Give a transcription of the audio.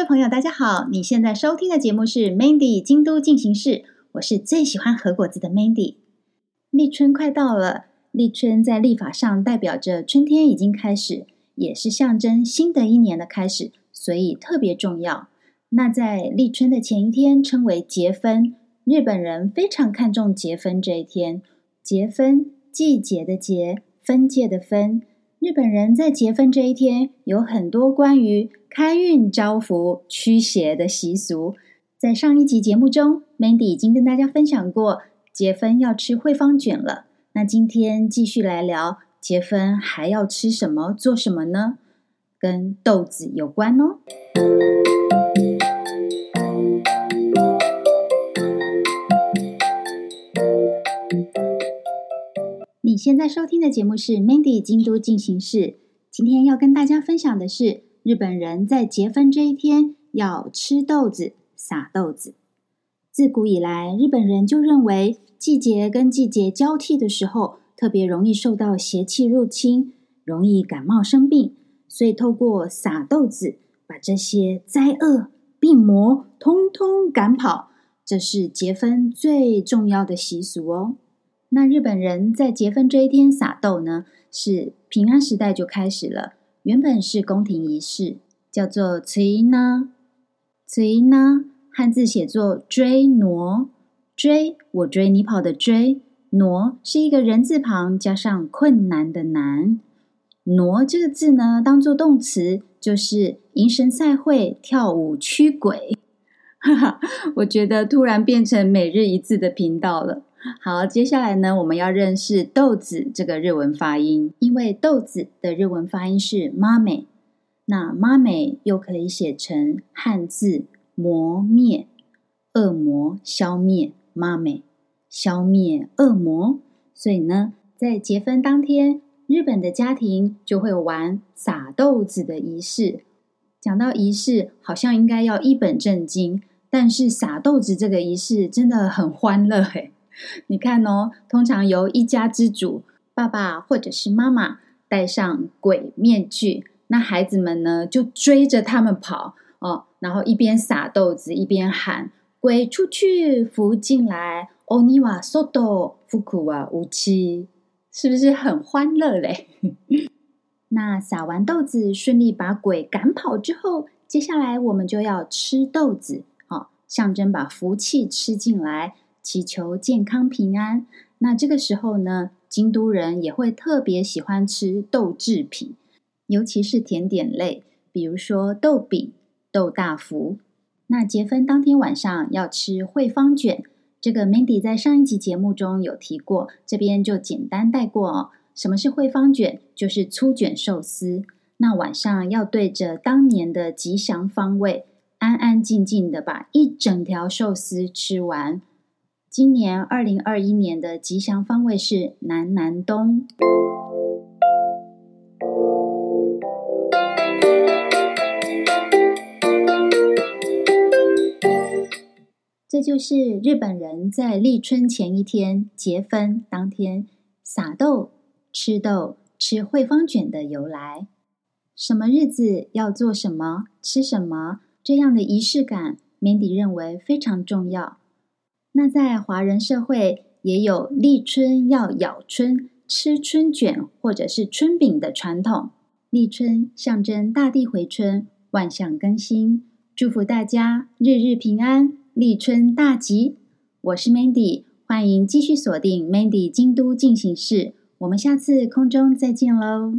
各位朋友大家好，你现在收听的节目是 Mandy 京都进行式，我是最喜欢和果子的 Mandy。立春快到了，立春在历法上代表着春天已经开始，也是象征新的一年的开始，所以特别重要。那在立春的前一天称为节分，日本人非常看重节分这一天。节分，季节的节，分界的分。日本人在结婚这一天有很多关于开运、招福、驱邪的习俗。在上一集节目中，Mandy 已经跟大家分享过，结婚要吃惠方卷了。那今天继续来聊结婚还要吃什么、做什么呢？跟豆子有关哦。现在收听的节目是 Mandy 京都进行式。今天要跟大家分享的是，日本人在结婚这一天要吃豆子、撒豆子。自古以来，日本人就认为季节跟季节交替的时候，特别容易受到邪气入侵，容易感冒生病，所以透过撒豆子，把这些灾厄、病魔通通赶跑。这是结婚最重要的习俗哦。那日本人在节分这一天撒豆呢，是平安时代就开始了。原本是宫廷仪式，叫做“ついな”。ついな汉字写作“追挪”，追我追你跑的追，挪是一个人字旁加上困难的难。挪这个字呢，当做动词就是迎神赛会、跳舞驱鬼。哈哈，我觉得突然变成每日一字的频道了。 好，接下来呢，我们要认识豆子这个日文发音，因为豆子的日文发音是妈美，那妈美又可以写成汉字磨灭，恶魔消灭，妈美消灭恶魔，所以呢，在结婚当天，日本的家庭就会玩撒豆子的仪式。讲到仪式，好像应该要一本正经，但是撒豆子这个仪式真的很欢乐嘿。你看哦，通常由一家之主，爸爸或者是妈妈戴上鬼面具，那孩子们呢就追着他们跑哦，然后一边撒豆子一边喊“鬼出去，福进来”，“オニワソド，福库瓦无期”，是不是很欢乐嘞？那撒完豆子，顺利把鬼赶跑之后，接下来我们就要吃豆子，哦，象征把福气吃进来。 祈求健康平安。那这个时候呢，京都人也会特别喜欢吃豆制品，尤其是甜点类，比如说豆饼、豆大福。那结婚当天晚上要吃惠方卷，这个 Mandy 在上一集节目中有提过，这边就简单带过哦。什么是惠方卷？就是粗卷寿司。那晚上要对着当年的吉祥方位，安安静静的把一整条寿司吃完。今年二零二一年的吉祥方位是南南东。这就是日本人在立春前一天结婚当天撒豆、吃豆、吃惠方卷的由来。什么日子要做什么、吃什么，这样的仪式感，Mandy 认为非常重要。那在华人社会也有立春要咬春、吃春卷或者是春饼的传统。立春象征大地回春、万象更新，祝福大家日日平安、立春大吉。我是 Mandy，欢迎继续锁定 Mandy 京都进行式，我们下次空中再见喽。